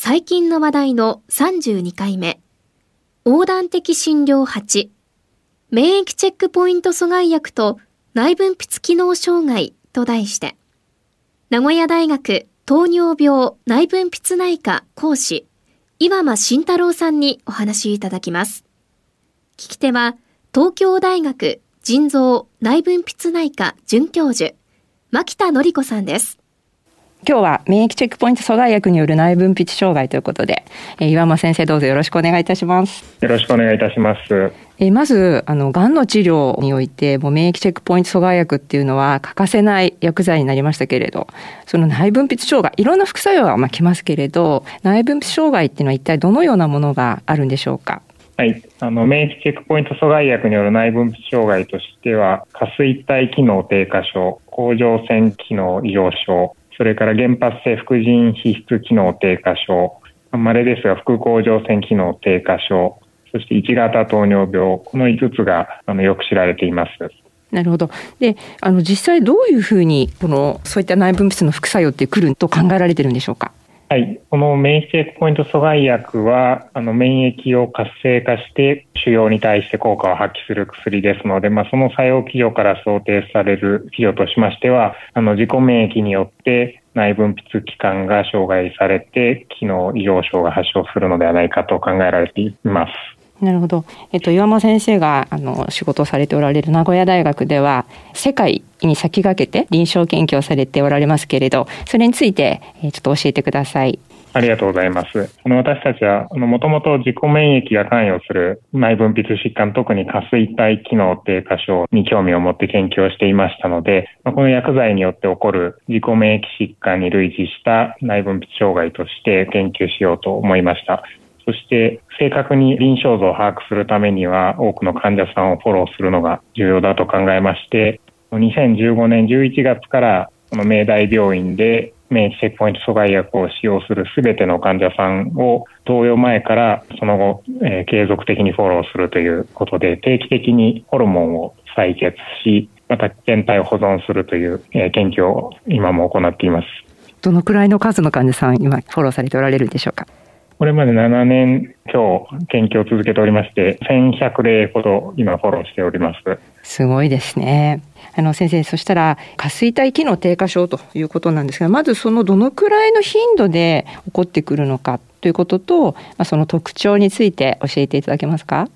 最近の話題の32回目横断的診療8免疫チェックポイント阻害薬と内分泌機能障害と題して名古屋大学糖尿病内分泌内科講師、岩間慎太郎さんにお話いただきます。聞き手は、東京大学腎臓内分泌内科准教授、牧田典子さんです。今日は免疫チェックポイント阻害薬による内分泌障害ということで、えー、岩間先生どうぞよろしくお願いいたします。よろしくお願いいたします。えー、まず、あの、がんの治療において、もう免疫チェックポイント阻害薬っていうのは欠かせない薬剤になりましたけれど、その内分泌障害、いろんな副作用はまあきますけれど、内分泌障害っていうのは一体どのようなものがあるんでしょうか？はい。あの、免疫チェックポイント阻害薬による内分泌障害としては、下垂体機能低下症、甲状腺機能異常症、それから原発性副腎皮質機能低下症、まれですが副甲状腺機能低下症、そして1型糖尿病、この5つがあのよく知られています。なるほど。で、あの実際どういうふうにこのそういった内分泌の副作用ってくると考えられてるんでしょうか？はい。この免疫チェックポイント阻害薬は、あの、免疫を活性化して、腫瘍に対して効果を発揮する薬ですので、まあ、その作用企業から想定される企業としましては、あの、自己免疫によって内分泌器官が障害されて、機能異常症が発症するのではないかと考えられています。なるほど。えっと、岩間先生が、あの、仕事をされておられる名古屋大学では、世界に先駆けて臨床研究をされておられますけれど、それについて、ちょっと教えてください。ありがとうございます。あの私たちは、もともと自己免疫が関与する内分泌疾患、特に下垂体機能低下症に興味を持って研究をしていましたので、まこの薬剤によって起こる自己免疫疾患に類似した内分泌障害として研究しようと思いました。そして正確に臨床像を把握するためには多くの患者さんをフォローするのが重要だと考えまして、2015年11月からこの明大病院で免疫チェックポイント阻害薬を使用するすべての患者さんを投与前からその後、えー、継続的にフォローするということで定期的にホルモンを採血しまた全体を保存するという、えー、研究を今も行っています。どのくらいの数の患者さん今フォローされておられるんでしょうか？これまで7年今日研究を続けておりまして、1100例ほど今フォローしております。すごいですね。あの先生、そしたら下垂体機能低下症ということなんですが、まずそのどのくらいの頻度で起こってくるのかということと、まあ、その特徴について教えていただけますか？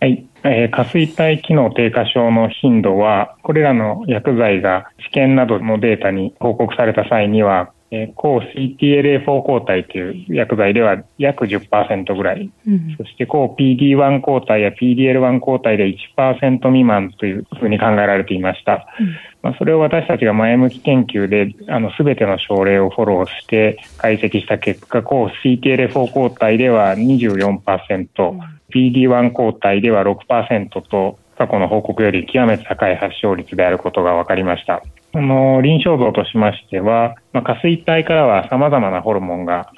はい、えー、下垂体機能低下症の頻度は、これらの薬剤が試験などのデータに報告された際には、えー、抗 CTLA4 抗体という薬剤では約10%ぐらい、うん、そして抗 PD1 抗体や PDL1 抗体で1%未満というふうに考えられていました。うん、まあ、それを私たちが前向き研究で、あの、すべての症例をフォローして解析した結果、抗 CTLA4 抗体では24%、うん、PD1 抗体では6%と、過去の報告より極めて高い発症率であることが分かりました。その臨床像としましては、まあ、下垂体からは様々なホルモンが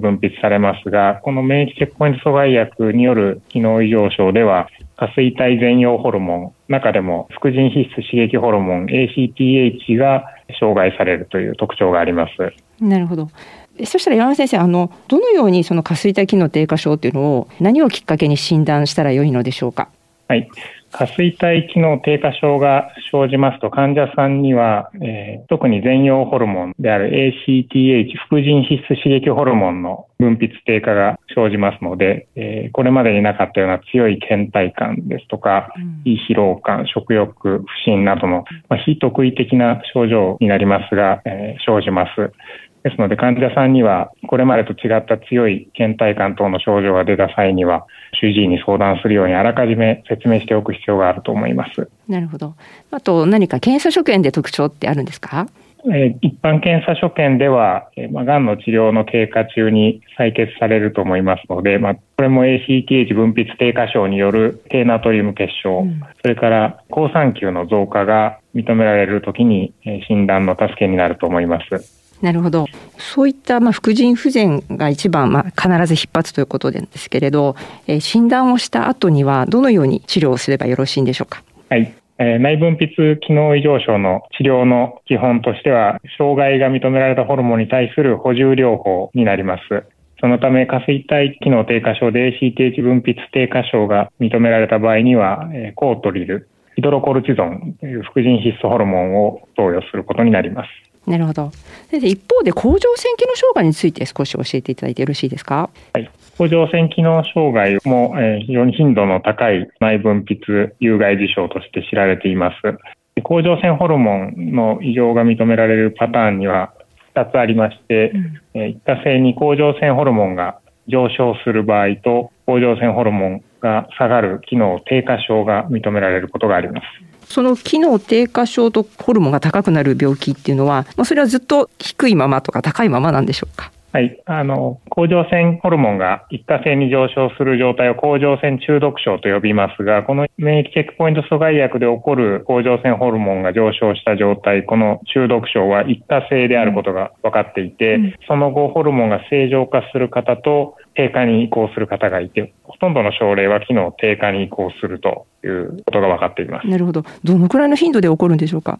分泌されますが、この免疫チェックポイント阻害薬による機能異常症では、下垂体全容ホルモン、中でも副腎皮質刺激ホルモン ACTH が障害されるという特徴があります。なるほど。そしたら山田先生、あの、どのようにその下垂体機能低下症っていうのを何をきっかけに診断したらよいのでしょうか？はい。下垂体機能低下症が生じますと患者さんには、えー、特に全容ホルモンである ACTH 副腎皮質刺激ホルモンの分泌低下が生じますので、えー、これまでになかったような強い倦怠感ですとか、胃疲労感、食欲、不振などの、まあ、非特異的な症状になりますが、えー、生じます。ですので患者さんにはこれまでと違った強い倦怠感等の症状が出た際には主治医に相談するようにあらかじめ説明しておく必要があると思います。なるほど。あと何か検査所見で特徴ってあるんですか？え一般検査所見では、えまあ、癌の治療の経過中に採血されると思いますので、まあ、これも ACTH 分泌低下症による低ナトリウム結晶、うん、それから好酸球の増加が認められるときに、え診断の助けになると思います。なるほど。そういったまあ副腎不全が一番まあ必ず必発ということですけれど、えー、診断をした後にはどのように治療をすればよろしいんでしょうか？はい。えー、内分泌機能異常症の治療の基本としては、障害が認められたホルモンに対する補充療法になります。そのため、下垂体機能低下症で ACTH 分泌低下症が認められた場合には、えー、コートリル、ヒドロコルチゾンという副腎必須ホルモンを投与することになります。なるほど。先生、一方で甲状腺機能障害について少し教えていただいてよろしいですか？はい。甲状腺機能障害も、えー、非常に頻度の高い内分泌有害事象として知られています。甲状腺ホルモンの異常が認められるパターンには2つありまして、うん、えー、一過性に甲状腺ホルモンが上昇する場合と甲状腺ホルモンが下がる機能低下症が認められることがあります。その機能低下症とホルモンが高くなる病気っていうのは、まあ、それはずっと低いままとか高いままなんでしょうか？はい。あの、甲状腺ホルモンが一過性に上昇する状態を甲状腺中毒症と呼びますが、この免疫チェックポイント阻害薬で起こる甲状腺ホルモンが上昇した状態、この中毒症は一過性であることが分かっていて、うん、その後ホルモンが正常化する方と低下に移行する方がいて、ほとんどの症例は機能低下に移行するということが分かっています。なるほど。どのくらいの頻度で起こるんでしょうか？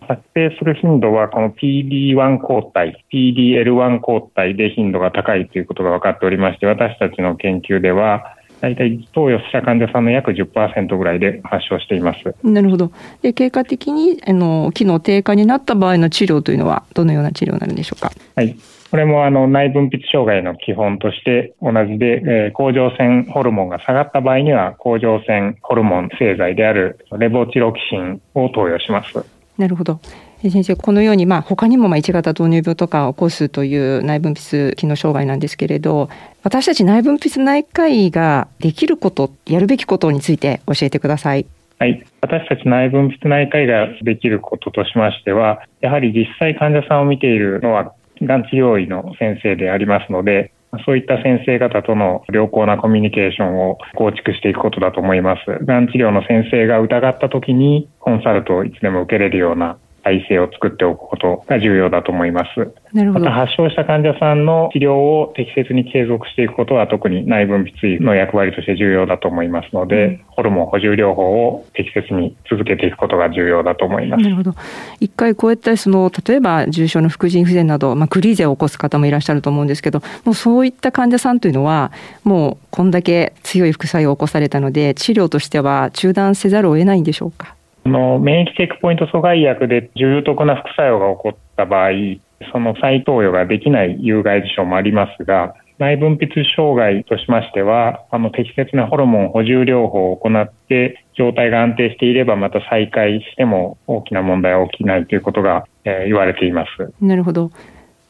発生する頻度は、この PD1 抗体、PDL1 抗体で頻度が高いということが分かっておりまして、私たちの研究では、大体投与した患者さんの約10%ぐらいで発症しています。なるほど。で、経過的に、あの、機能低下になった場合の治療というのは、どのような治療になるんでしょうか？はい。これもあの内分泌障害の基本として同じで、えー、甲状腺ホルモンが下がった場合には、甲状腺ホルモン製剤であるレボチロキシンを投与します。なるほど。先生、このように、まあ、他にも、まあ、1型糖尿病とかを起こすという内分泌機能障害なんですけれど、私たち内分泌内科医ができること、やるべきことについて教えてください。はい。私たち内分泌内科医ができることとしましては、やはり実際患者さんを見ているのは、がん治療医の先生でありますので、そういった先生方との良好なコミュニケーションを構築していくことだと思います。がん治療の先生が疑った時にコンサルトをいつでも受けれるような体制を作っておくことが重要だと思います。なるほど。また発症した患者さんの治療を適切に継続していくことは特に内分泌医の役割として重要だと思いますので、うん、ホルモン補充療法を適切に続けていくことが重要だと思います。なるほど。一回こういったその例えば重症の副腎不全など、まあ、クリーゼを起こす方もいらっしゃると思うんですけど、もうそういった患者さんというのはもうこんだけ強い副作用を起こされたので治療としては中断せざるを得ないんでしょうか？の免疫チェックポイント阻害薬で重篤な副作用が起こった場合、その再投与ができない有害事象もありますが、内分泌障害としましては、あの適切なホルモン補充療法を行って、状態が安定していればまた再開しても大きな問題は起きないということが、えー、言われています。なるほど。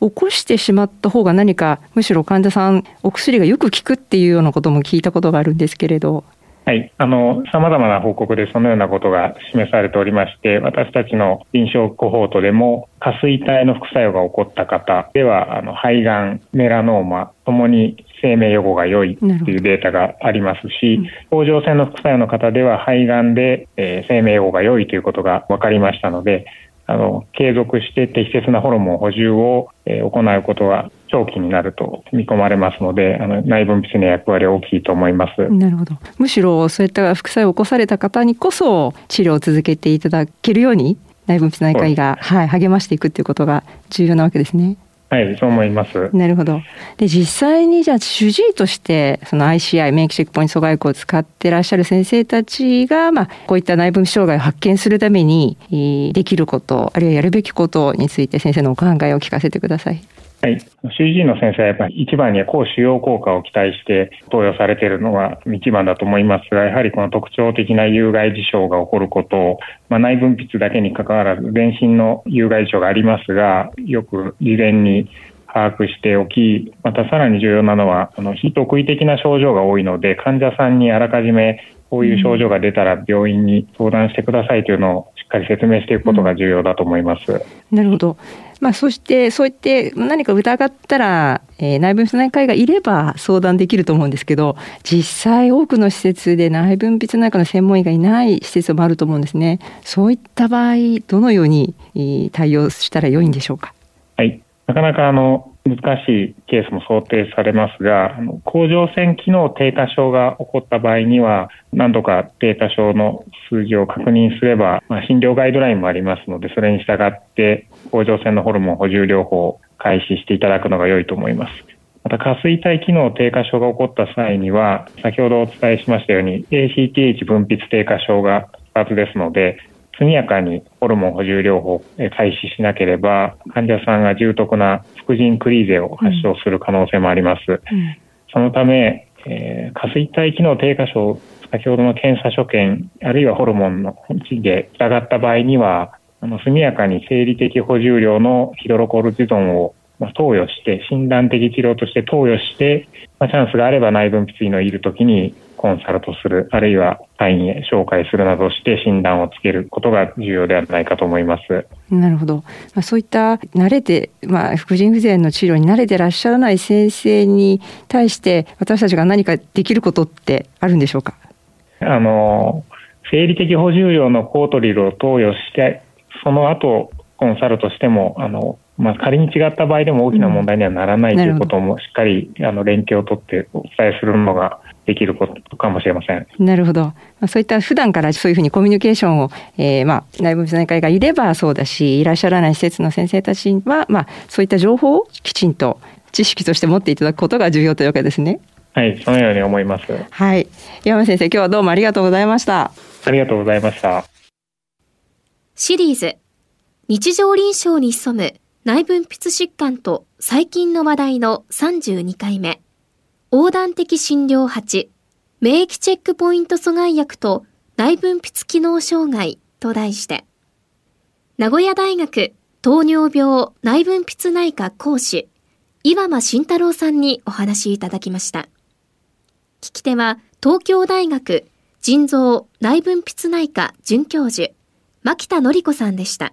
起こしてしまった方が何か、むしろ患者さん、お薬がよく効くっていうようなことも聞いたことがあるんですけれど。はい。あの、様々な報告でそのようなことが示されておりまして、私たちの臨床コホートでも、下垂体の副作用が起こった方では、あの、肺がん、メラノーマ、ともに生命予後が良いというデータがありますし、甲状腺の副作用の方では肺がんで、えー、生命予後が良いということが分かりましたので、あの、継続して適切なホルモン補充を、えー、行うことは長期になると見込まれますので、あの内分泌の役割は大きいと思います。なるほど。むしろそういった副作用を起こされた方にこそ治療を続けていただけるように内分泌内科医が、はい、励ましていくということが重要なわけですね。はい、そう思います。なるほど。で、実際にじゃあ主治医として、その ICI、免疫チェックポイント阻害薬を使ってらっしゃる先生たちが、まあ、こういった内分泌障害を発見するために、できること、あるいはやるべきことについて先生のお考えを聞かせてください。はい。CG の先生はやっぱり一番には抗腫瘍効果を期待して投与されているのが一番だと思いますが、やはりこの特徴的な有害事象が起こることを、まあ、内分泌だけに関わらず全身の有害事象がありますが、よく事前に把握しておき、またさらに重要なのは、あの、非特異的な症状が多いので、患者さんにあらかじめこういう症状が出たら病院に相談してくださいというのをしっかり説明していくことが重要だと思います。うん、なるほど。まあ、そしてそう言って何か疑ったら、えー、内分泌内科医がいれば相談できると思うんですけど実際多くの施設で内分泌内科の専門医がいない施設もあると思うんですねそういった場合どのように対応したらよいんでしょうか？はいなかなかあの難しいケースも想定されますが、甲状腺機能低下症が起こった場合には、何度か低下症の数字を確認すれば、まあ、診療ガイドラインもありますので、それに従って甲状腺のホルモン補充療法を開始していただくのが良いと思います。また、下垂体機能低下症が起こった際には、先ほどお伝えしましたように、ACTH 分泌低下症が2つですので、速やかにホルモン補充療法を開始しなければ、患者さんが重篤な副腎クリーゼを発症する可能性もあります。うん、そのため、えー、下垂体機能低下症、先ほどの検査所見、あるいはホルモンの値で疑った場合には、あの速やかに生理的補充量のヒドロコルチゾンをまあ、投与して、診断的治療として投与して、まあ、チャンスがあれば内分泌医のいるときにコンサルトする、あるいは隊員へ紹介するなどして診断をつけることが重要ではないかと思います。なるほど。まあ、そういった慣れて、まあ、副腎不全の治療に慣れてらっしゃらない先生に対して私たちが何かできることってあるんでしょうか？あの、生理的補充量のコートリルを投与して、その後コンサルトしても、あの、まあ、仮に違った場合でも大きな問題にはならない、うん、ということもしっかりあの連携を取ってお伝えするのができることかもしれません。なるほど。まあ、そういった普段からそういうふうにコミュニケーションを、えー、まあ内部内科医がいればそうだし、いらっしゃらない施設の先生たちは、まあそういった情報をきちんと知識として持っていただくことが重要というわけですね。はい、そのように思います。はい。山先生、今日はどうもありがとうございました。ありがとうございました。シリーズ、日常臨床に潜む内分泌疾患と最近の話題の32回目。横断的診療8、免疫チェックポイント阻害薬と内分泌機能障害と題して、名古屋大学糖尿病内分泌内科講師、岩間慎太郎さんにお話いただきました。聞き手は東京大学腎臓内分泌内科准教授、牧田典子さんでした。